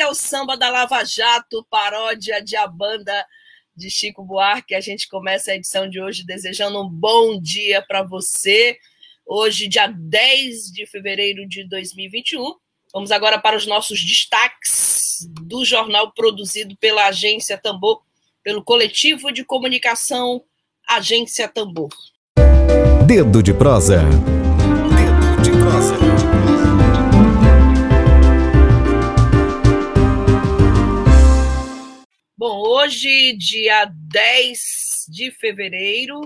É o samba da Lava Jato, paródia de a banda de Chico Buarque. A gente começa a edição de hoje desejando um bom dia para você. Hoje, dia 10 de fevereiro de 2021. Vamos agora para os nossos destaques do jornal produzido pela Agência Tambor, pelo coletivo de comunicação Agência Tambor. Dedo de prosa. Dedo de prosa. Bom, hoje, dia 10 de fevereiro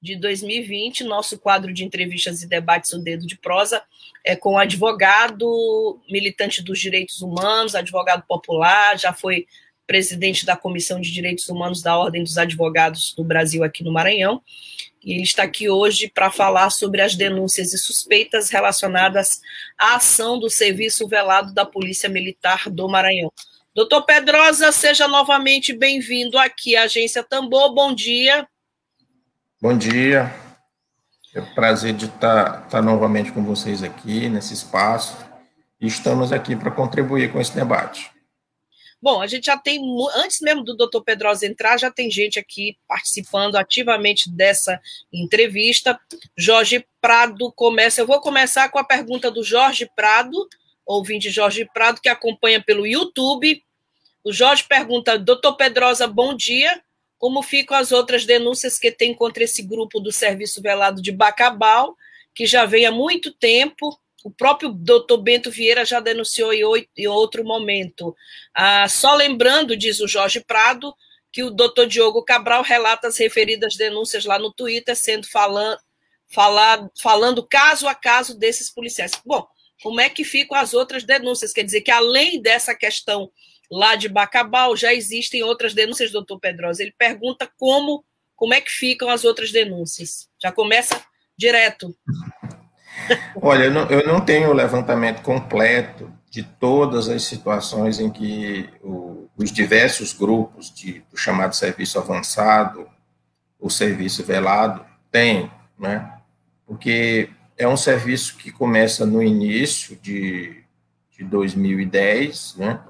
de 2020, nosso quadro de entrevistas e debates, o Dedo de Prosa, é com advogado, militante dos direitos humanos, advogado popular, já foi presidente da Comissão de Direitos Humanos da Ordem dos Advogados do Brasil aqui no Maranhão. E ele está aqui hoje para falar sobre as denúncias e suspeitas relacionadas à ação do Serviço Velado da Polícia Militar do Maranhão. Doutor Pedrosa, seja novamente bem-vindo aqui à Agência Tambor. Bom dia. Bom dia. É um prazer de estar, estar novamente com vocês aqui nesse espaço. E estamos aqui para contribuir com esse debate. Bom, a gente já tem, antes mesmo do doutor Pedrosa entrar, já tem gente aqui participando ativamente dessa entrevista. Jorge Prado começa. Eu vou começar com a pergunta do Jorge Prado, ouvinte Jorge Prado, que acompanha pelo YouTube. O Jorge pergunta: Doutor Pedrosa, bom dia. Como ficam as outras denúncias que tem contra esse grupo do Serviço Velado de Bacabal, que já vem há muito tempo? O próprio doutor Bento Vieira já denunciou em outro momento. Ah, só lembrando, diz o Jorge Prado, que o doutor Diogo Cabral relata as referidas denúncias lá no Twitter, sendo falando, falando, falando caso a caso desses policiais. Bom, como é que ficam as outras denúncias? Quer dizer que, além dessa questão lá de Bacabal, já existem outras denúncias, doutor Pedrosa. Ele pergunta como, como é que ficam as outras denúncias. Já começa direto. Olha, eu não, eu não tenho o levantamento completo de todas as situações em que o, os diversos grupos de, do chamado serviço avançado, o serviço velado, têm, né? Porque é um serviço que começa no início de, de 2010, né?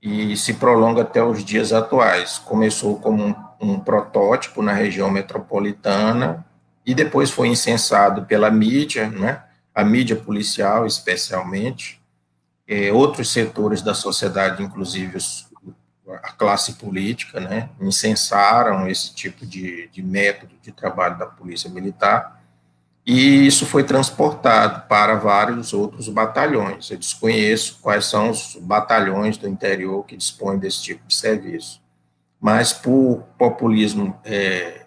E se prolonga até os dias atuais. Começou como um, um protótipo na região metropolitana e depois foi incensado pela mídia, né? A mídia policial, especialmente, é, outros setores da sociedade, inclusive os, a classe política, né? Incensaram esse tipo de, de método de trabalho da polícia militar e isso foi transportado para vários outros batalhões. Eu desconheço quais são os batalhões do interior que dispõem desse tipo de serviço, mas por populismo é,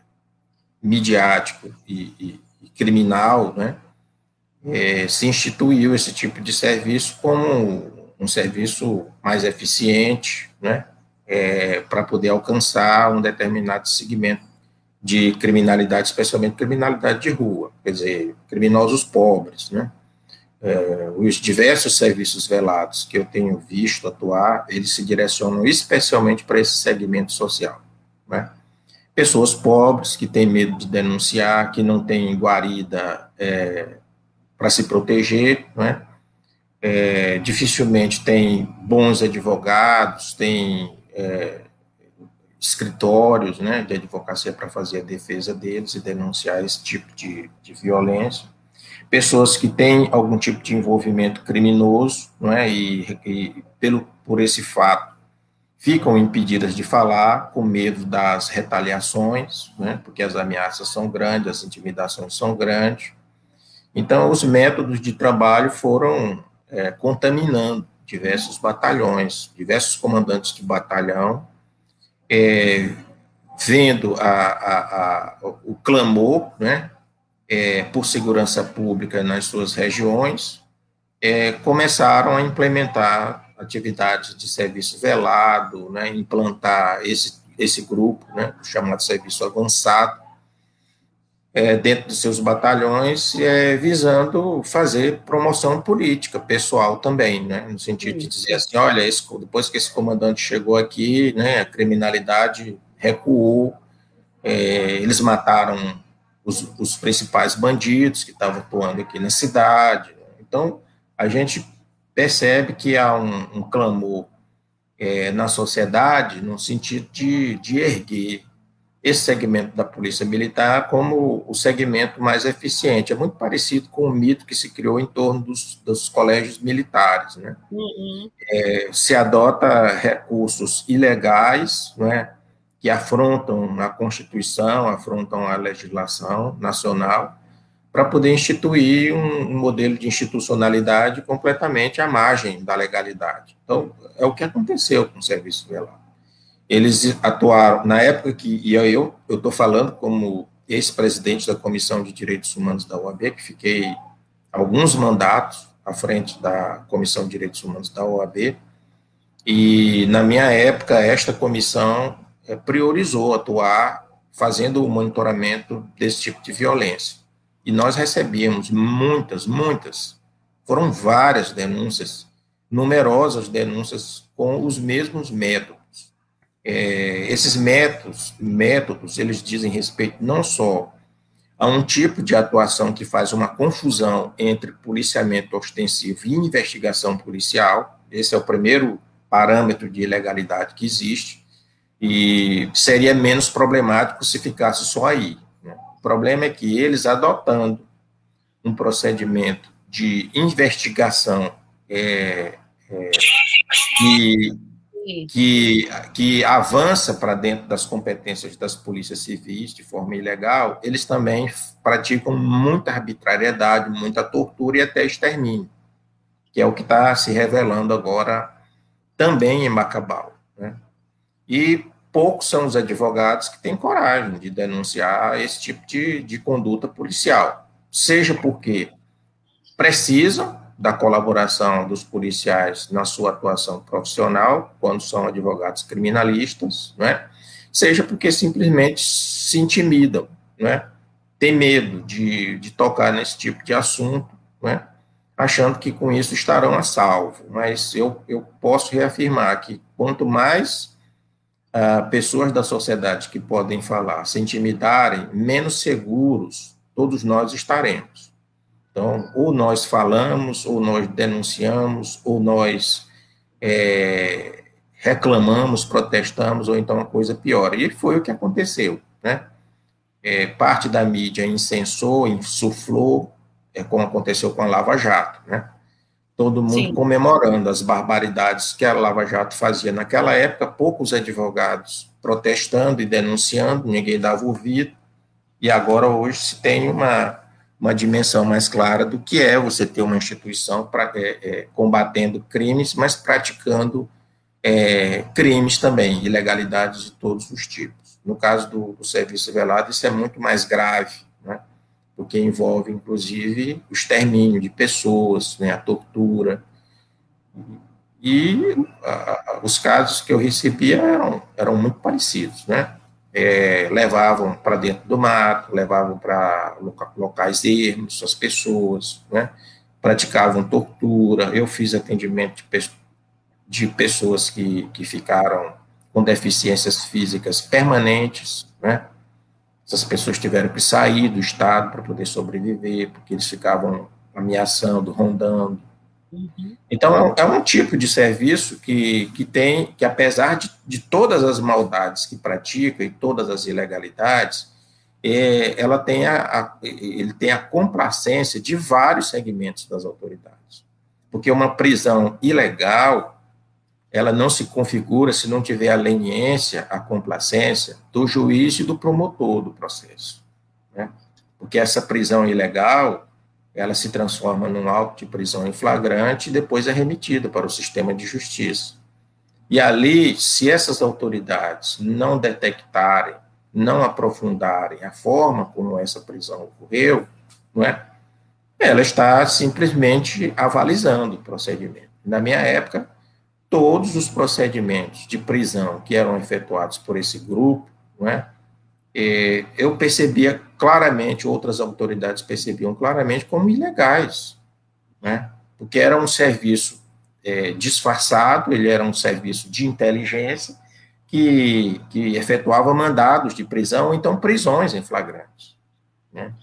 midiático e, e, e, criminal, né, é, se instituiu esse tipo de serviço como um serviço mais eficiente, né, é, para poder alcançar um determinado segmento de criminalidade, especialmente criminalidade de rua, quer dizer, criminosos pobres, né? É, os diversos serviços velados que eu tenho visto atuar, eles se direcionam especialmente para esse segmento social, né? Pessoas pobres que têm medo de denunciar, que não têm guarida é, para se proteger, né? É, dificilmente tem bons advogados, tem é, escritórios né, de advocacia para fazer a defesa deles e denunciar esse tipo de, de violência. Pessoas que têm algum tipo de envolvimento criminoso, não é, e, e pelo, por esse fato ficam impedidas de falar, com medo das retaliações, né, porque as ameaças são grandes, as intimidações são grandes. Então, os métodos de trabalho foram é, contaminando diversos batalhões, diversos comandantes de batalhão é, vendo a, a, a, o clamor, né, é, por segurança pública nas suas regiões, é, começaram a implementar atividades de serviço velado, né, implantar esse, esse grupo, né, chamado serviço avançado, é, dentro de seus batalhões, é, visando fazer promoção política, pessoal também, né, no sentido de dizer assim, olha, esse, depois que esse comandante chegou aqui, né, a criminalidade recuou, é, eles mataram os, os, principais bandidos que estavam atuando aqui na cidade. Então, a gente percebe que há um, um clamor é, na sociedade no sentido de, de erguer esse segmento da polícia militar como o segmento mais eficiente. É muito parecido com o mito que se criou em torno dos, dos colégios militares. Né? Uhum. É, se adota recursos ilegais, né, que afrontam a Constituição, afrontam a legislação nacional, para poder instituir um, um, modelo de institucionalidade completamente à margem da legalidade. Então, é o que aconteceu com o serviço velado. Eles atuaram, na época que, e eu estou falando como ex-presidente da Comissão de Direitos Humanos da OAB, que fiquei alguns mandatos à frente da Comissão de Direitos Humanos da OAB, e na minha época, esta comissão é, priorizou atuar fazendo o monitoramento desse tipo de violência. E nós recebíamos muitas, muitas, foram várias denúncias, numerosas denúncias com os mesmos métodos é, esses métodos, métodos, eles dizem respeito não só a um tipo de atuação que faz uma confusão entre policiamento ostensivo e investigação policial, esse é o primeiro parâmetro de ilegalidade que existe, e seria menos problemático se ficasse só aí. Né? O problema é que eles adotando um procedimento de investigação é, é, que que, que avança para dentro das competências das polícias civis de forma ilegal, eles também praticam muita arbitrariedade, muita tortura e até extermínio, que é o que está se revelando agora também em Macabal. Né? E poucos são os advogados que têm coragem de denunciar esse tipo de, de conduta policial, seja porque precisam da colaboração dos policiais na sua atuação profissional, quando são advogados criminalistas, né? seja porque simplesmente se intimidam, né? tem medo de, de tocar nesse tipo de assunto, né? achando que com isso estarão a salvo. Mas eu, eu posso reafirmar que quanto mais uh, pessoas da sociedade que podem falar se intimidarem, menos seguros todos nós estaremos. Então, ou nós falamos, ou nós denunciamos, ou nós é, reclamamos, protestamos, ou então a coisa piora. E foi o que aconteceu, né? É, parte da mídia incensou, insuflou, é, como aconteceu com a Lava Jato, né? Todo mundo Sim. comemorando as barbaridades que a Lava Jato fazia naquela época, poucos advogados protestando e denunciando, ninguém dava ouvido, e agora hoje se tem uma uma dimensão mais clara do que é você ter uma instituição pra, é, é, combatendo crimes, mas praticando é, crimes também, ilegalidades de todos os tipos. No caso do, do serviço velado, isso é muito mais grave, né, porque envolve, inclusive, o extermínio de pessoas, né, a tortura. E a, os casos que eu recebia eram, eram muito parecidos, né? É, levavam para dentro do mato, levavam para locais ermos as pessoas, né? praticavam tortura. Eu fiz atendimento de, de pessoas que, que ficaram com deficiências físicas permanentes, né? Essas pessoas tiveram que sair do estado para poder sobreviver, porque eles ficavam ameaçando, rondando. Então, é, é um tipo de serviço que, que tem, que apesar de, de todas as maldades que pratica e todas as ilegalidades, é, ela tem a, a, ele tem a complacência de vários segmentos das autoridades. Porque uma prisão ilegal, ela não se configura se não tiver a leniência, a complacência do juiz e do promotor do processo. Né? Porque essa prisão ilegal, ela se transforma num auto de prisão em flagrante e depois é remetida para o sistema de justiça. E ali, se essas autoridades não detectarem, não aprofundarem a forma como essa prisão ocorreu, não é? Ela está simplesmente avalizando o procedimento. Na minha época, todos os procedimentos de prisão que eram efetuados por esse grupo, não é? Eu percebia claramente, outras autoridades percebiam claramente como ilegais, né? porque era um serviço é, disfarçado, ele era um serviço de inteligência que, que efetuava mandados de prisão, então prisões em flagrantes. Né?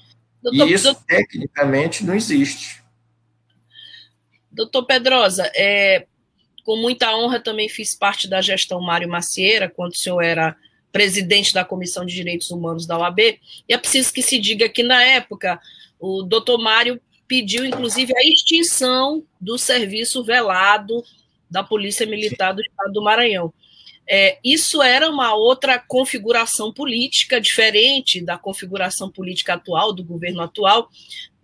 Doutor, e isso, doutor, tecnicamente, não existe. Doutor Pedrosa, é, com muita honra também fiz parte da gestão Mário Macieira, quando o senhor era presidente da Comissão de Direitos Humanos da OAB, e é preciso que se diga que, na época, o doutor Mário pediu, inclusive, a extinção do serviço velado da Polícia Militar do Estado do Maranhão. É, isso era uma outra configuração política, diferente da configuração política atual, do governo atual.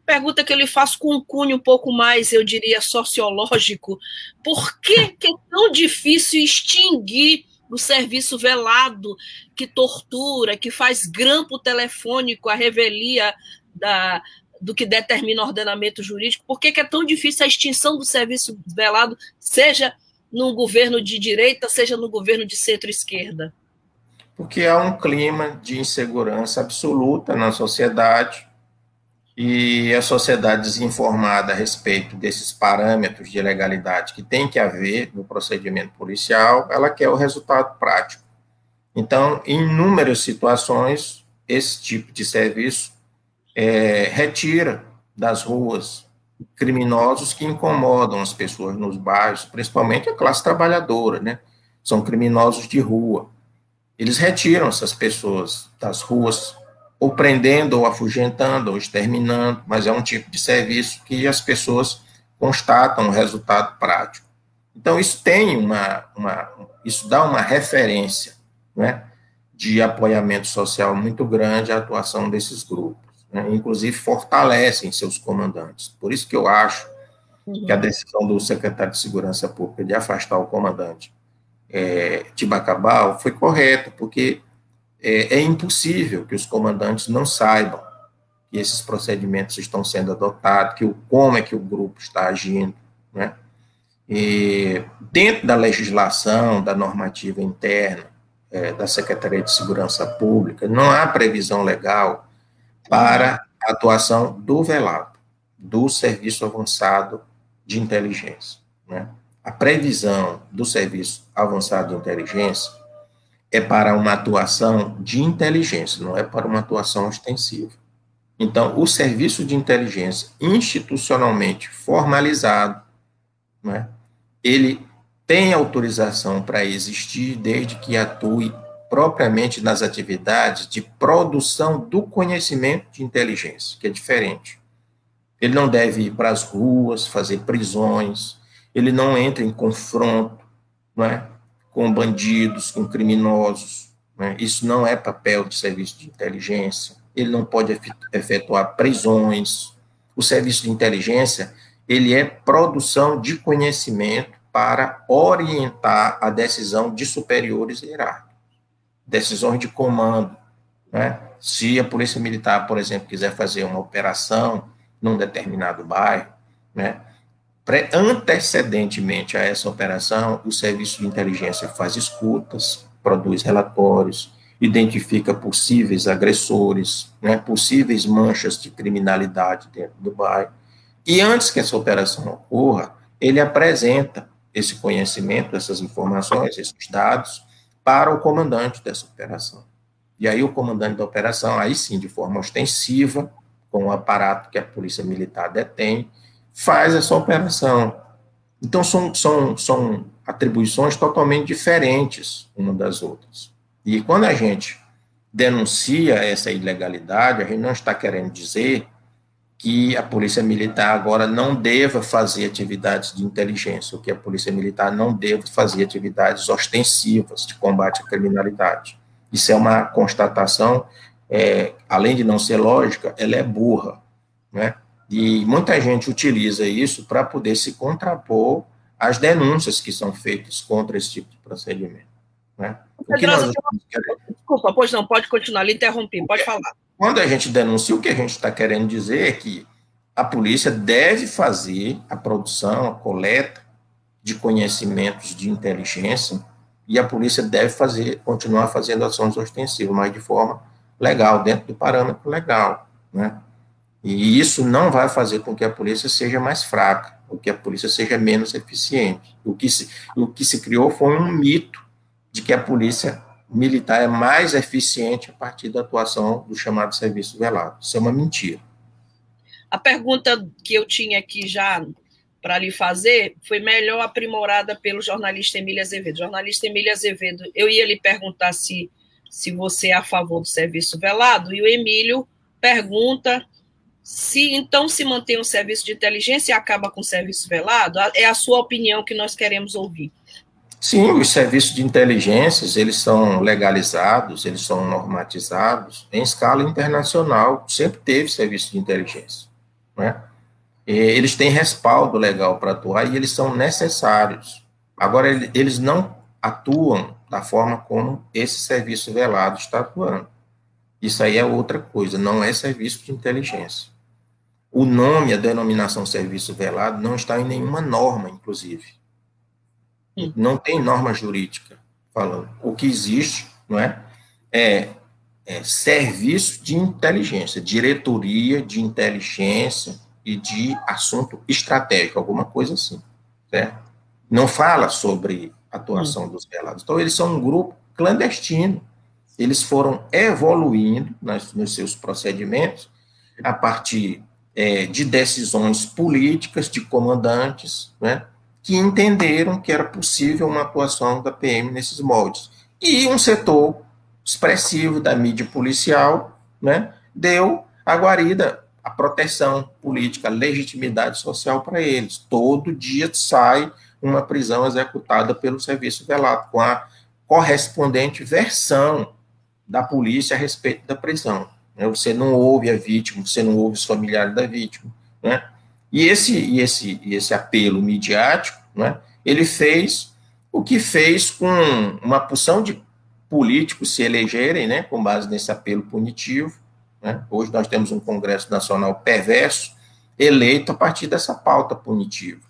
Pergunta que eu lhe faço com um cunho um pouco mais, eu diria, sociológico. Por que, que é tão difícil extinguir o serviço velado que tortura, que faz grampo telefônico, a revelia da, do que determina o ordenamento jurídico, por que, que é tão difícil a extinção do serviço velado, seja no governo de direita, seja no governo de centro-esquerda? Porque há um clima de insegurança absoluta na sociedade e a sociedade desinformada a respeito desses parâmetros de legalidade que tem que haver no procedimento policial, ela quer o resultado prático. Então, em inúmeras situações, esse tipo de serviço é, retira das ruas criminosos que incomodam as pessoas nos bairros, principalmente a classe trabalhadora, né? São criminosos de rua. Eles retiram essas pessoas das ruas ou prendendo, ou afugentando, ou exterminando, mas é um tipo de serviço que as pessoas constatam o resultado prático. Então, isso tem uma, uma isso dá uma referência, né, de apoiamento social muito grande à atuação desses grupos, né, inclusive fortalecem seus comandantes. Por isso que eu acho uhum. que a decisão do secretário de Segurança Pública de afastar o comandante é, Tibacabal foi correta, porque é, é impossível que os comandantes não saibam que esses procedimentos estão sendo adotados, que o, como é que o grupo está agindo, né? E dentro da legislação, da normativa interna é, da Secretaria de Segurança Pública, não há previsão legal para a atuação do velado, do Serviço Avançado de Inteligência. Né? A previsão do Serviço Avançado de Inteligência é para uma atuação de inteligência, não é para uma atuação ostensiva. Então, o serviço de inteligência institucionalmente formalizado, né, ele tem autorização para existir desde que atue propriamente nas atividades de produção do conhecimento de inteligência, que é diferente. Ele não deve ir para as ruas fazer prisões, ele não entra em confronto, não é? Com bandidos, com criminosos. Né? Isso não é papel de serviço de inteligência. Ele não pode efetuar prisões. O serviço de inteligência ele é produção de conhecimento para orientar a decisão de superiores hierárquicos, decisões de comando. Né? Se a polícia militar, por exemplo, quiser fazer uma operação num determinado bairro, né? Antecedentemente a essa operação, o serviço de inteligência faz escutas, produz relatórios, identifica possíveis agressores, né, possíveis manchas de criminalidade dentro do bairro. E antes que essa operação ocorra, ele apresenta esse conhecimento, essas informações, esses dados, para o comandante dessa operação. E aí o comandante da operação, aí sim, de forma ostensiva, com o aparato que a polícia militar detém, faz essa operação. Então, são, são, são atribuições totalmente diferentes uma das outras. E quando a gente denuncia essa ilegalidade, a gente não está querendo dizer que a Polícia Militar agora não deva fazer atividades de inteligência, ou que a Polícia Militar não deva fazer atividades ostensivas de combate à criminalidade. Isso é uma constatação, é, além de não ser lógica, ela é burra, né? E muita gente utiliza isso para poder se contrapor às denúncias que são feitas contra esse tipo de procedimento. Né? O que nós... Desculpa, pois não, pode continuar, lhe interrompi, pode falar. quando a gente denuncia, o que a gente está querendo dizer é que a polícia deve fazer a produção, a coleta de conhecimentos de inteligência e a polícia deve fazer, continuar fazendo ações ostensivas, mas de forma legal, dentro do parâmetro legal, né? E isso não vai fazer com que a polícia seja mais fraca, ou que a polícia seja menos eficiente. O que se, o que se criou foi um mito de que a polícia militar é mais eficiente a partir da atuação do chamado serviço velado. Isso é uma mentira. A pergunta que eu tinha aqui já para lhe fazer foi melhor aprimorada pelo jornalista Emília Azevedo. Jornalista Emília Azevedo, eu ia lhe perguntar se, se você é a favor do serviço velado, e o Emílio pergunta se então se mantém um serviço de inteligência e acaba com o serviço velado. É a sua opinião que nós queremos ouvir. Sim, os serviços de inteligências, eles são legalizados, eles são normatizados em escala internacional, sempre teve serviço de inteligência, né? Eles têm respaldo legal para atuar e eles são necessários. Agora, eles não atuam da forma como esse serviço velado está atuando. Isso aí é outra coisa, não é serviço de inteligência. O nome, a denominação serviço velado, não está em nenhuma norma, inclusive. Não tem norma jurídica falando. O que existe, não é? É, é serviço de inteligência, diretoria de inteligência e de assunto estratégico, alguma coisa assim, certo? Não fala sobre atuação dos velados. Então, eles são um grupo clandestino. Eles foram evoluindo nas, nos seus procedimentos a partir é, de decisões políticas de comandantes, né? que entenderam que era possível uma atuação da PM nesses moldes. E um setor expressivo da mídia policial né, deu a guarida, a proteção política, a legitimidade social para eles. Todo dia sai uma prisão executada pelo serviço velado, com a correspondente versão da polícia a respeito da prisão. Né. Você não ouve a vítima, você não ouve os familiares da vítima. Né? E esse, e esse, e esse apelo midiático, né, ele fez o que fez com uma porção de políticos se elegerem, né, com base nesse apelo punitivo. Né? Hoje nós temos um Congresso Nacional perverso, eleito a partir dessa pauta punitiva.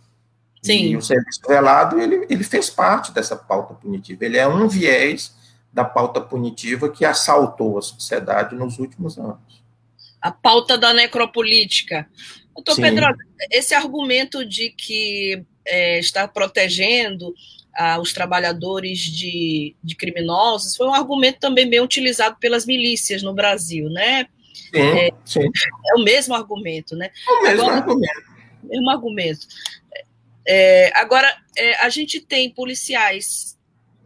Sim. E o serviço velado, ele, ele fez parte dessa pauta punitiva. Ele é um viés da pauta punitiva que assaltou a sociedade nos últimos anos. A pauta da necropolítica. Doutor Sim. Pedro, esse argumento de que é, está protegendo ah, os trabalhadores de, de criminosos foi um argumento também bem utilizado pelas milícias no Brasil, né? Sim, é, sim. é o mesmo argumento, né? É o mesmo agora, argumento. Mesmo argumento. É, agora, é, a gente tem policiais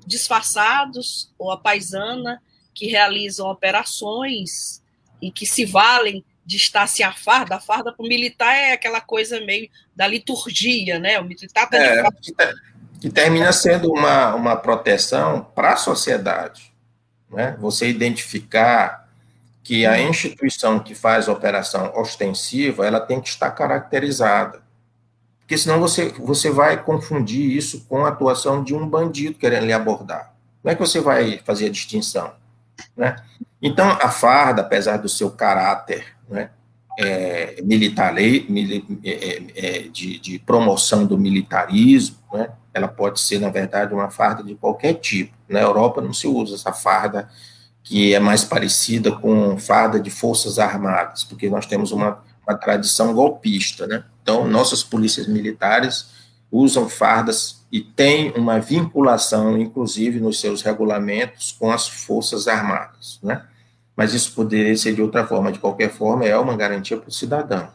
disfarçados ou a paisana que realizam operações e que se valem de estar se a farda, a farda para o militar é aquela coisa meio da liturgia, né? O militar tá é, que, que, termina sendo uma, uma proteção para a sociedade. Né? Você identificar que a instituição que faz operação ostensiva, ela tem que estar caracterizada. Porque senão você, você vai confundir isso com a atuação de um bandido querendo lhe abordar. Como é que você vai fazer a distinção? Né? Então, a farda, apesar do seu caráter né, é, militar, mili, é, é, é, de, de, promoção do militarismo, né, ela pode ser, na verdade, uma farda de qualquer tipo. Na Europa não se usa essa farda que é mais parecida com farda de forças armadas, porque nós temos uma, uma tradição golpista, né? Então, nossas polícias militares usam fardas e têm uma vinculação, inclusive, nos seus regulamentos com as forças armadas, né? mas isso poderia ser de outra forma. De qualquer forma, é uma garantia para o cidadão.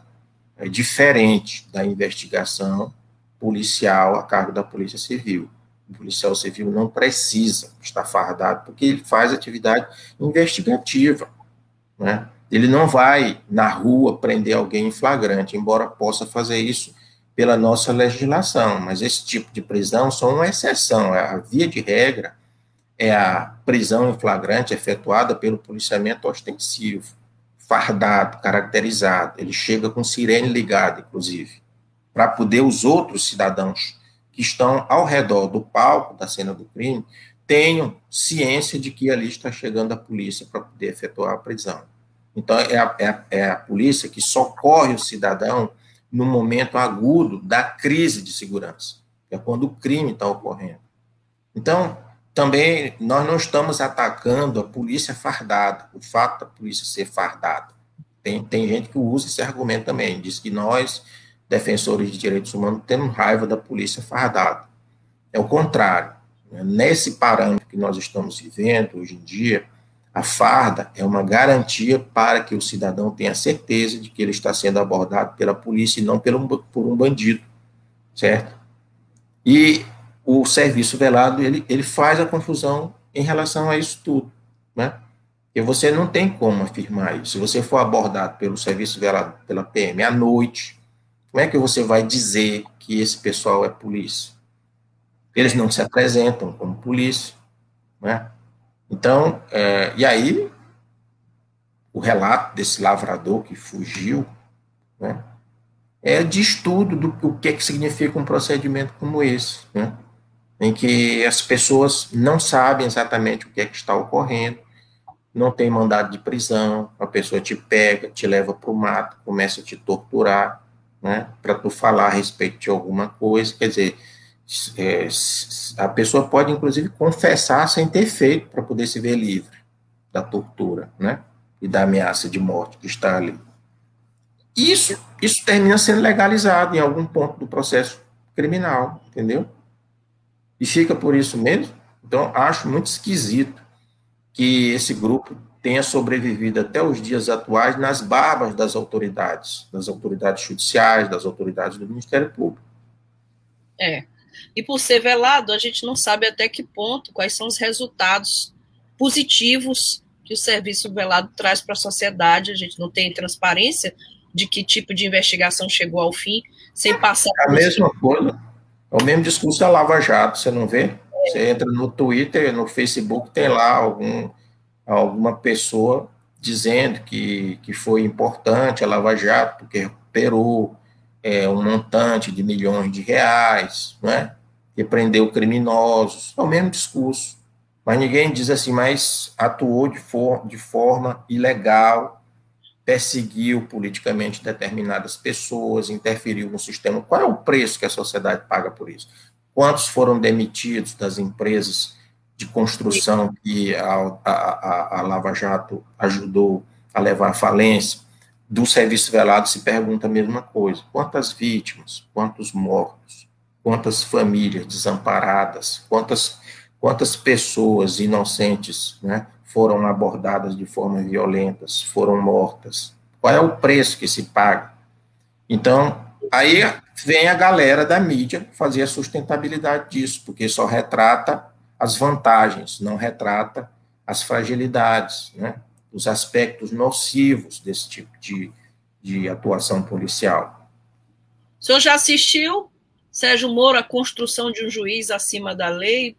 É diferente da investigação policial a cargo da Polícia Civil. O policial civil não precisa estar fardado, porque ele faz atividade investigativa. Né? Ele não vai na rua prender alguém em flagrante, embora possa fazer isso pela nossa legislação, mas esse tipo de prisão só uma exceção. É a via de regra é a prisão em flagrante efetuada pelo policiamento ostensivo, fardado, caracterizado. Ele chega com sirene ligada, inclusive, para poder os outros cidadãos que estão ao redor do palco da cena do crime tenham ciência de que ali está chegando a polícia para poder efetuar a prisão. Então, é a, é, a, é a, polícia que socorre o cidadão no momento agudo da crise de segurança, que é quando o crime está ocorrendo. Então, também nós não estamos atacando a polícia fardada, o fato da polícia ser fardada. Tem, tem gente que usa esse argumento também, diz que nós, defensores de direitos humanos, temos raiva da polícia fardada. É o contrário. Né? Nesse parâmetro que nós estamos vivendo hoje em dia, a farda é uma garantia para que o cidadão tenha certeza de que ele está sendo abordado pela polícia e não pelo, por um bandido, certo? E o serviço velado, ele, ele faz a confusão em relação a isso tudo, né? Porque você não tem como afirmar isso. Se você for abordado pelo serviço velado, pela PM à noite, como é que você vai dizer que esse pessoal é polícia? Eles não se apresentam como polícia, né? Então, é, e aí, o relato desse lavrador que fugiu, né, é de estudo do o que, é que significa um procedimento como esse, né, em que as pessoas não sabem exatamente o que é que está ocorrendo, não tem mandado de prisão, a pessoa te pega, te leva para o mato, começa a te torturar, né, para tu falar a respeito de alguma coisa, quer dizer, é, a pessoa pode, inclusive, confessar sem ter feito para poder se ver livre da tortura, né? E da ameaça de morte que está ali. Isso, isso termina sendo legalizado em algum ponto do processo criminal, entendeu? E fica por isso mesmo. Então, acho muito esquisito que esse grupo tenha sobrevivido até os dias atuais nas barbas das autoridades, das autoridades judiciais, das autoridades do Ministério Público. É, e por ser velado, a gente não sabe até que ponto, quais são os resultados positivos que o serviço velado traz para a sociedade. A gente não tem transparência de que tipo de investigação chegou ao fim, sem passar. É a mesma coisa. É o mesmo discurso da Lava Jato, você não vê? Você entra no Twitter, no Facebook, tem lá algum, alguma pessoa dizendo que, que foi importante a Lava Jato, porque recuperou é, um montante de milhões de reais, não é? que prendeu criminosos, é o mesmo discurso. Mas ninguém diz assim, mas atuou de, for, de forma ilegal, perseguiu politicamente determinadas pessoas, interferiu no sistema. Qual é o preço que a sociedade paga por isso? Quantos foram demitidos das empresas de construção que a, a, a, a Lava Jato ajudou a levar à falência? Do serviço velado se pergunta a mesma coisa: quantas vítimas, quantos mortos, quantas famílias desamparadas, quantas, quantas pessoas inocentes né, foram abordadas de forma violenta, foram mortas? Qual é o preço que se paga? Então, aí vem a galera da mídia fazer a sustentabilidade disso, porque só retrata as vantagens, não retrata as fragilidades, né? Os aspectos nocivos desse tipo de, de atuação policial. O senhor já assistiu, Sérgio Moro, a construção de um juiz acima da lei?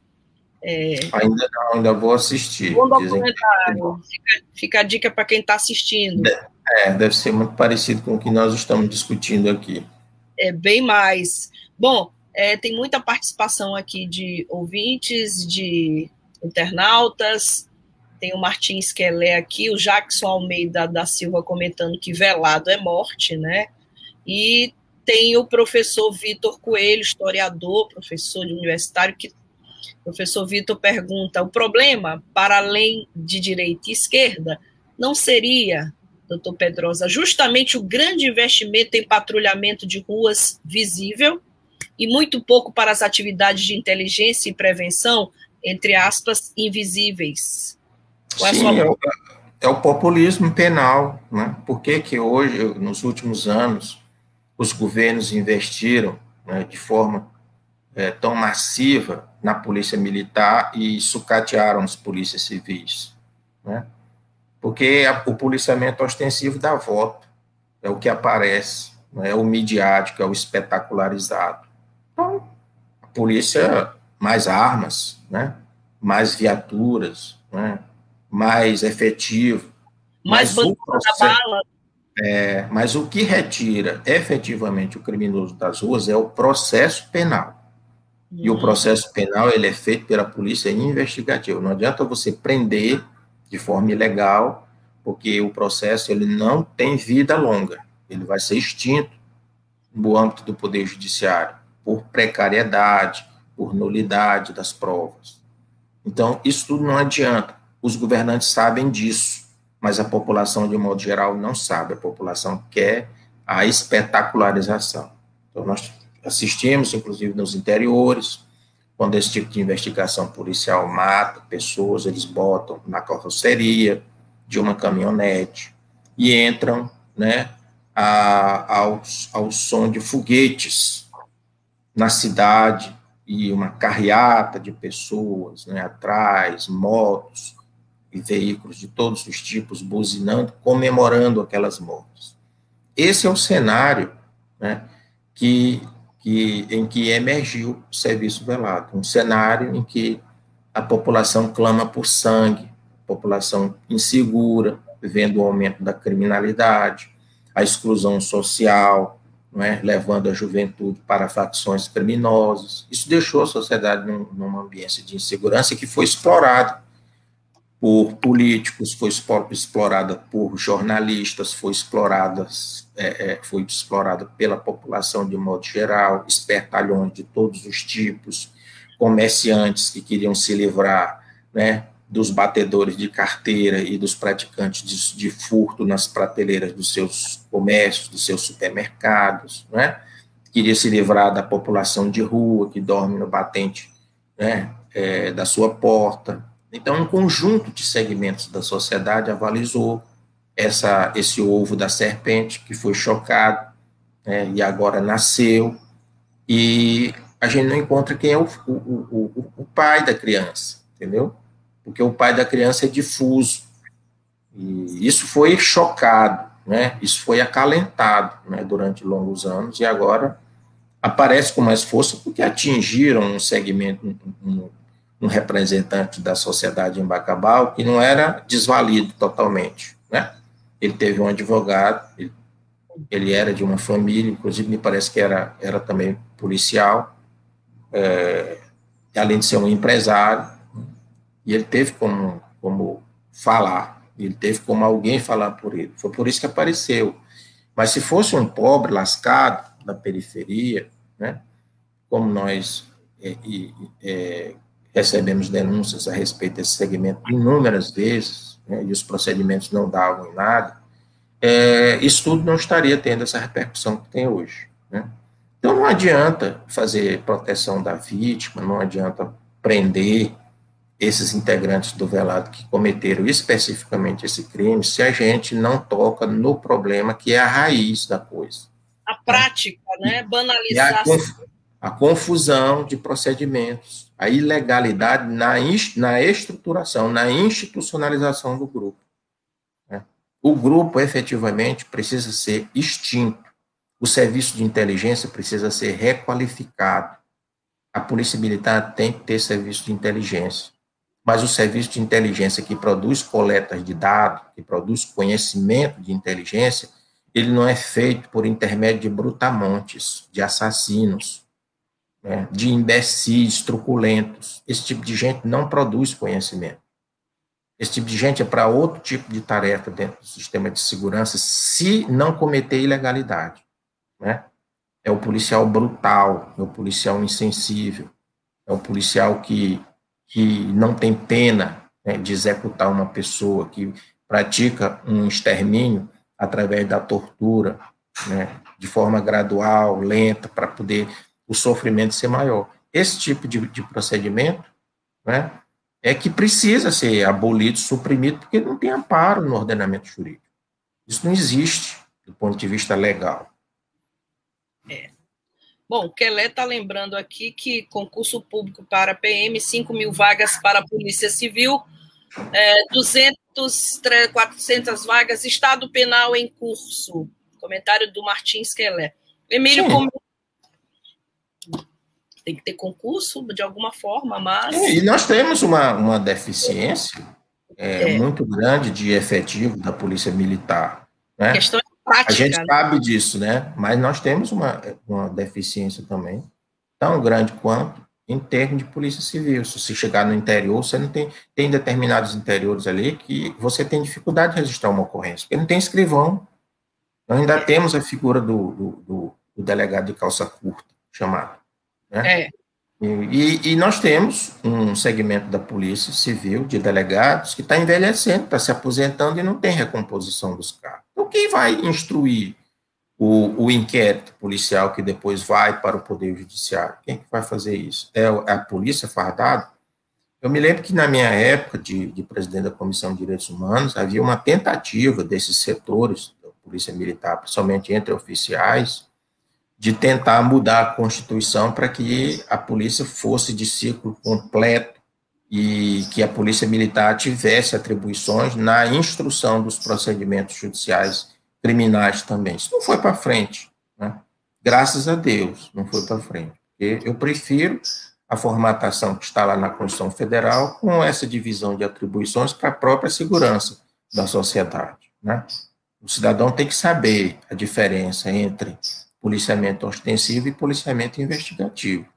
É... Ainda não, ainda vou assistir. Bom documentário. Fica, fica, a dica para quem está assistindo. É, deve ser muito parecido com o que nós estamos discutindo aqui. É bem mais. Bom, é, tem muita participação aqui de ouvintes, de internautas, tem o Martins Quelé aqui, o Jackson Almeida da Silva comentando que velado é morte, né? E tem o professor Vitor Coelho, historiador, professor de universitário, que o professor Vitor pergunta: o problema, para além de direita e esquerda, não seria, doutor Pedrosa, justamente o grande investimento em patrulhamento de ruas visível e muito pouco para as atividades de inteligência e prevenção, entre aspas, invisíveis? Sim, é o, é o, populismo penal. Né? Por que, que hoje, nos últimos anos, os governos investiram né, de forma é, tão massiva na polícia militar e sucatearam as polícias civis? Né? Porque a, o policiamento ostensivo dá voto, é o que aparece, né? é o midiático, é o espetacularizado. Então, a polícia, mais armas, né? mais viaturas, né? Mais efetivo. Mais mas o, processo, bala. É, mas o que retira efetivamente o criminoso das ruas é o processo penal. Uhum. E o uhum. processo penal ele é feito pela polícia investigativa. Não adianta você prender de forma ilegal porque o processo ele não tem vida longa, ele vai ser extinto no âmbito do Poder Judiciário, por precariedade, por nulidade das provas. Então, isso tudo não adianta. Os governantes sabem disso, mas a população, de modo geral, não sabe. A população quer a espetacularização. Então, nós assistimos, inclusive, nos interiores, quando esse tipo de investigação policial mata pessoas, eles botam na carroceria de uma caminhonete e entram, né, a, ao, ao som de foguetes na cidade e uma carreata de pessoas né, atrás, motos e veículos de todos os tipos buzinando, comemorando aquelas mortes. Esse é o cenário né, que que, em que emergiu o serviço velado, um cenário em que a população clama por sangue, população insegura, vendo o aumento da criminalidade, a exclusão social, é? levando a juventude para facções criminosas. Isso deixou a sociedade num, num ambiente de insegurança que foi explorado por políticos, foi explorada por jornalistas, foi explorada, é, é, foi explorada pela população de modo geral, espertalhões de todos os tipos, comerciantes que queriam se livrar né, dos batedores de carteira e dos praticantes de, de furto nas prateleiras dos seus comércios, dos seus supermercados, né, queria se livrar da população de rua que dorme no batente né, é, da sua porta, então, um conjunto de segmentos da sociedade avalizou essa, esse ovo da serpente que foi chocado né, e agora nasceu, e a gente não encontra quem é o, o, o, o pai da criança, entendeu? Porque o pai da criança é difuso. E isso foi chocado, né? Isso foi acalentado né, durante longos anos e agora aparece com mais força porque atingiram um segmento, um, um representante da sociedade em Bacabal que não era desvalido totalmente, né? Ele teve um advogado, ele, ele era de uma família, inclusive me parece que era, era também policial, é, além de ser um empresário, e ele teve como, como falar, ele teve como alguém falar por ele. Foi por isso que apareceu. Mas se fosse um pobre lascado da periferia, né, como nós é, é, recebemos denúncias a respeito desse segmento inúmeras vezes, né, e os procedimentos não davam em nada, é, isso tudo não estaria tendo essa repercussão que tem hoje. Né? Então não adianta fazer proteção da vítima, não adianta prender esses integrantes do velado que cometeram especificamente esse crime, se a gente não toca no problema que é a raiz da coisa. A prática, né? Banalizar. A, a confusão de procedimentos a ilegalidade na, na estruturação, na institucionalização do grupo. Né? O grupo, efetivamente, precisa ser extinto. O serviço de inteligência precisa ser requalificado. A Polícia Militar tem que ter serviço de inteligência. Mas o serviço de inteligência que produz coletas de dados, que produz conhecimento de inteligência, ele não é feito por intermédio de brutamontes, de assassinos, né, de imbecis, truculentos. Esse tipo de gente não produz conhecimento. Esse tipo de gente é para outro tipo de tarefa dentro do sistema de segurança, se não cometer ilegalidade. Né? É o policial brutal, é o policial insensível, é o policial que, que não tem pena né, de executar uma pessoa, que pratica um extermínio através da tortura, né, de forma gradual, lenta, para poder o sofrimento ser maior. Esse tipo de, de procedimento né, é que precisa ser abolido, suprimido, porque não tem amparo no ordenamento jurídico. Isso não existe do ponto de vista legal. É. Bom, o Kelé está lembrando aqui que concurso público para PM, 5 mil vagas para a Polícia Civil, é, 200, 400 vagas, Estado Penal em curso. Comentário do Martins Kelé. Emílio, como tem que ter concurso de alguma forma, mas. É, e nós temos uma, uma deficiência é, é. muito grande de efetivo da Polícia Militar. Né? Questão prática. A gente né? sabe disso, né? Mas nós temos uma, uma deficiência também, tão grande quanto, em termos de polícia civil. Se você chegar no interior, você não tem, tem determinados interiores ali que você tem dificuldade de registrar uma ocorrência, porque não tem escrivão. Nós ainda temos a figura do, do, do, do delegado de calça curta, chamado. Né? É. E, e, nós temos um segmento da Polícia Civil, de delegados, que está envelhecendo, está se aposentando e não tem recomposição dos cargos. Então, quem vai instruir o, o, inquérito policial que depois vai para o Poder Judiciário? Quem que vai fazer isso? É a polícia fardada? Eu me lembro que na minha época de, de presidente da Comissão de Direitos Humanos, havia uma tentativa desses setores da Polícia Militar, principalmente entre oficiais, de tentar mudar a Constituição para que a polícia fosse de ciclo completo e que a polícia militar tivesse atribuições na instrução dos procedimentos judiciais criminais também. Isso não foi para frente, né? graças a Deus, não foi para frente. Eu prefiro a formatação que está lá na Constituição Federal com essa divisão de atribuições para a própria segurança da sociedade. Né? O cidadão tem que saber a diferença entre policiamento ostensivo e policiamento investigativo.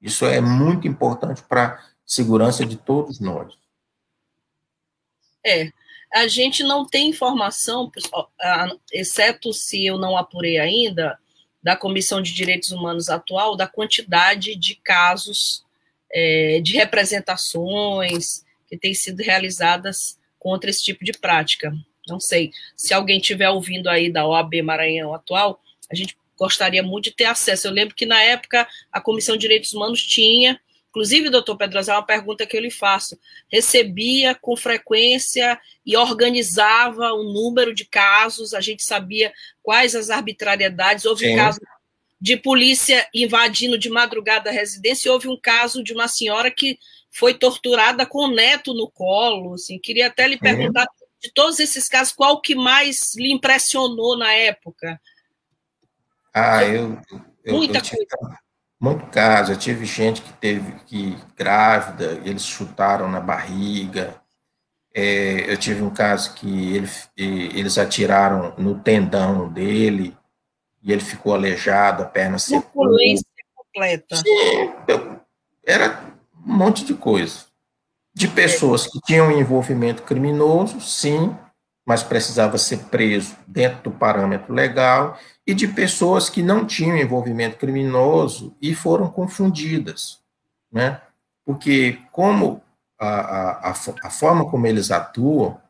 Isso é muito importante para a segurança de todos nós. É, a gente não tem informação, exceto se eu não apurei ainda, da Comissão de Direitos Humanos atual, da quantidade de casos é, de representações que têm sido realizadas contra esse tipo de prática. Não sei. Se alguém estiver ouvindo aí da OAB Maranhão atual, a gente gostaria muito de ter acesso. Eu lembro que na época a Comissão de Direitos Humanos tinha, inclusive, doutor Pedrosa, é uma pergunta que eu lhe faço, recebia com frequência e organizava o número de casos, a gente sabia quais as arbitrariedades, houve Sim. um caso de polícia invadindo de madrugada a residência, e houve um caso de uma senhora que foi torturada com o neto no colo, assim, queria até lhe perguntar, de todos esses casos, qual que mais lhe impressionou na época? Ah, eu. eu Muita eu tive, coisa. Muito caso. Eu tive gente que teve que grávida, eles chutaram na barriga. É, eu tive um caso que ele, eles atiraram no tendão dele e ele ficou aleijado, a perna secou. completa. Sim, eu, era um monte de coisa. De pessoas que tinham envolvimento criminoso, sim, mas precisava ser preso dentro do parâmetro legal, e de pessoas que não tinham envolvimento criminoso e foram confundidas, né? Porque como a, a, a forma como eles atuam,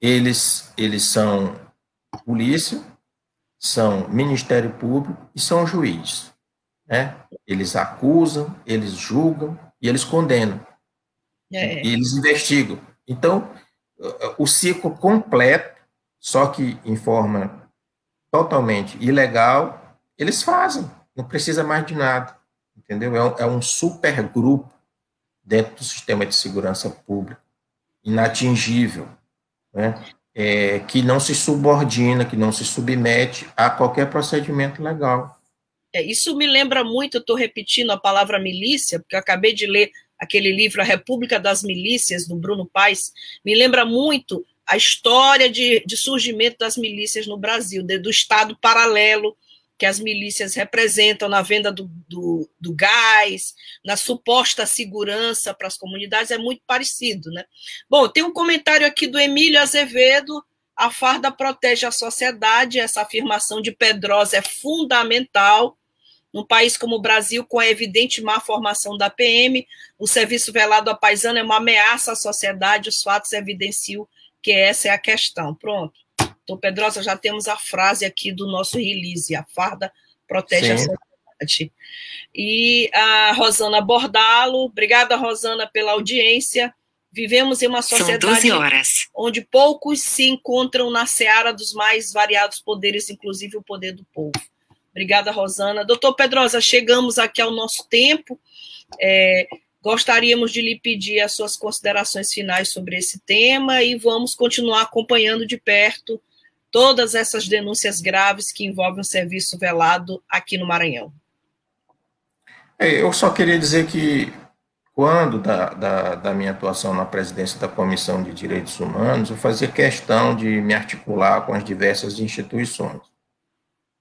eles, eles são polícia, são Ministério Público e são juiz, né? Eles acusam, eles julgam e eles condenam. É. E eles investigam. Então, o ciclo completo, só que em forma totalmente ilegal, eles fazem, não precisa mais de nada, entendeu? É um, é um super grupo dentro do sistema de segurança pública, inatingível, né? É, que não se subordina, que não se submete a qualquer procedimento legal. É, isso me lembra muito, estou repetindo a palavra milícia, porque eu acabei de ler aquele livro A República das Milícias, do Bruno Paes, me lembra muito a história de, de surgimento das milícias no Brasil, de, do Estado paralelo que as milícias representam na venda do, do, do gás, na suposta segurança para as comunidades, é muito parecido. Né? Bom, tem um comentário aqui do Emílio Azevedo, a farda protege a sociedade, essa afirmação de Pedrosa é fundamental, num país como o Brasil, com a evidente má formação da PM, o serviço velado à paisana é uma ameaça à sociedade, os fatos evidenciam que essa é a questão. Pronto. Então, Pedrosa, já temos a frase aqui do nosso release, a farda protege Sim. a sociedade. E a Rosana Bordalo, obrigada, Rosana, pela audiência. Vivemos em uma sociedade onde poucos se encontram na seara dos mais variados poderes, inclusive o poder do povo. Obrigada, Rosana. Doutor Pedrosa, chegamos aqui ao nosso tempo. É, gostaríamos de lhe pedir as suas considerações finais sobre esse tema e vamos continuar acompanhando de perto todas essas denúncias graves que envolvem o serviço velado aqui no Maranhão. É, eu só queria dizer que, quando da, da, da, minha atuação na presidência da Comissão de Direitos Humanos, eu fazia questão de me articular com as diversas instituições.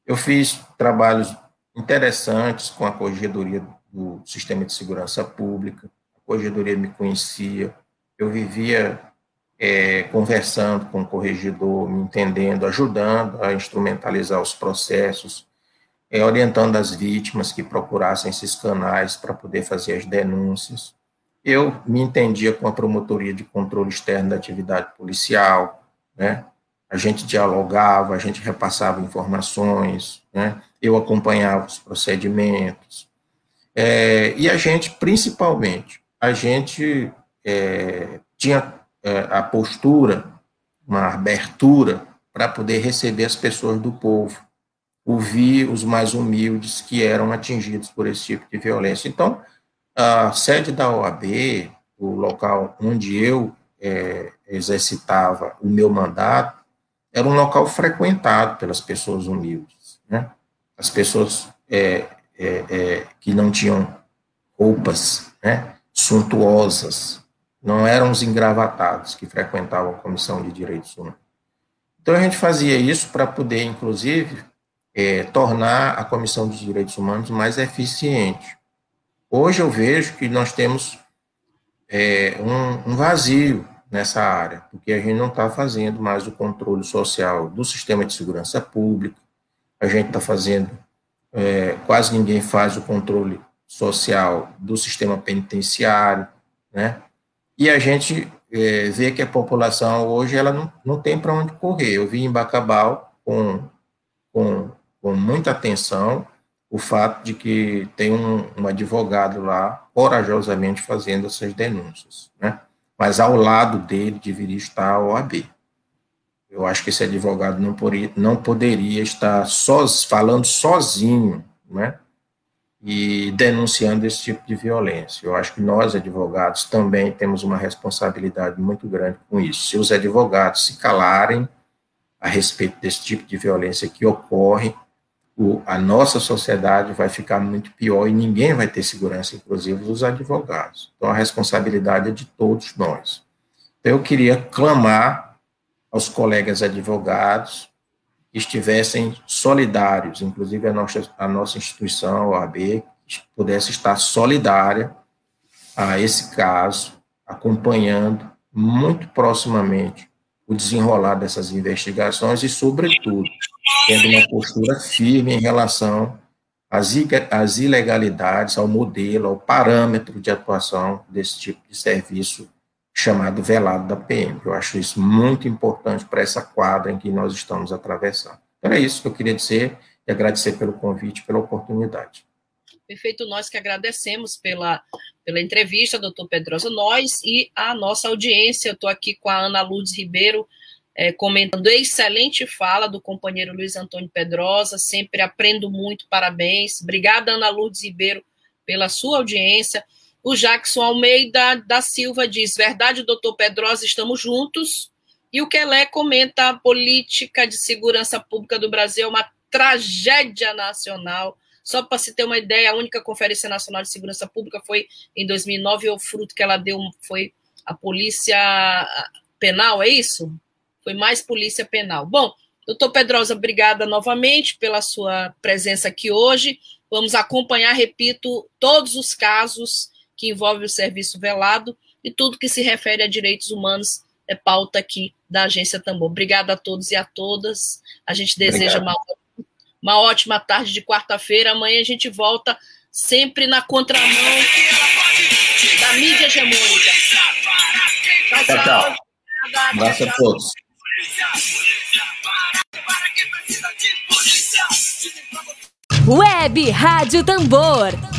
Eu fiz trabalhos interessantes com a Corregedoria do sistema de segurança pública, a corregedoria me conhecia, eu vivia é, conversando com o corregedor, me entendendo, ajudando a instrumentalizar os processos, é, orientando as vítimas que procurassem esses canais para poder fazer as denúncias. Eu me entendia com a promotoria de controle externo da atividade policial, né? A gente dialogava, a gente repassava informações, né? Eu acompanhava os procedimentos. É, e a gente, principalmente, a gente é, tinha é, a postura, uma abertura para poder receber as pessoas do povo, ouvir os mais humildes que eram atingidos por esse tipo de violência. Então, a sede da OAB, o local onde eu é, exercitava o meu mandato, era um local frequentado pelas pessoas humildes, né? As pessoas é, é, é que não tinham roupas, né? Suntuosas, não eram os engravatados que frequentavam a Comissão de Direitos Humanos. Então a gente fazia isso para poder, inclusive, é, tornar a Comissão de Direitos Humanos mais eficiente. Hoje eu vejo que nós temos é, um, um, vazio nessa área, porque a gente não está fazendo mais o controle social do sistema de segurança pública, a gente está fazendo, é, quase ninguém faz o controle social do sistema penitenciário, né? E a gente é, vê que a população hoje ela não, não tem para onde correr. Eu vi em Bacabal com, com, com muita atenção o fato de que tem um, um advogado lá corajosamente fazendo essas denúncias, né? Mas ao lado dele deveria estar a OAB. Eu acho que esse advogado não, poderia, não poderia estar soz, falando sozinho, né? E denunciando esse tipo de violência. Eu acho que nós, advogados, também temos uma responsabilidade muito grande com isso. Se os advogados se calarem a respeito desse tipo de violência que ocorre, o, a nossa sociedade vai ficar muito pior e ninguém vai ter segurança, inclusive os advogados. Então, a responsabilidade é de todos nós. Então, eu queria clamar aos colegas advogados que estivessem solidários, inclusive a nossa, a nossa instituição, a OAB, pudesse estar solidária a esse caso, acompanhando muito proximamente o desenrolar dessas investigações e, sobretudo, tendo uma postura firme em relação às, às ilegalidades, ao modelo, ao parâmetro de atuação desse tipo de serviço chamado velado da PM. Eu acho isso muito importante para essa quadra em que nós estamos atravessando. Então é isso que eu queria dizer e agradecer pelo convite, pela oportunidade. Perfeito, nós que agradecemos pela, pela entrevista, doutor Pedrosa, nós e a nossa audiência. Eu estou aqui com a Ana Lourdes Ribeiro, é, comentando excelente fala do companheiro Luiz Antônio Pedrosa, sempre aprendo muito, parabéns. Obrigada, Ana Lourdes Ribeiro, pela sua audiência. O Jackson Almeida da Silva diz: Verdade, doutor Pedrosa, estamos juntos. E o Kelé comenta: a política de segurança pública do Brasil é uma tragédia nacional. Só para se ter uma ideia, a única Conferência Nacional de Segurança Pública foi em 2009 e o fruto que ela deu foi a Polícia Penal, é isso? Foi mais polícia penal. Bom, doutor Pedrosa, obrigada novamente pela sua presença aqui hoje. Vamos acompanhar, repito, todos os casos que envolvem o serviço velado e tudo que se refere a direitos humanos é pauta aqui da Agência Tambor. Obrigada a todos e a todas. A gente deseja uma, uma ótima tarde de quarta-feira. Amanhã a gente volta sempre na contramão da mídia hegemônica. Tchau, tchau. tchau. Um abraço a todos. Web Rádio Tambor.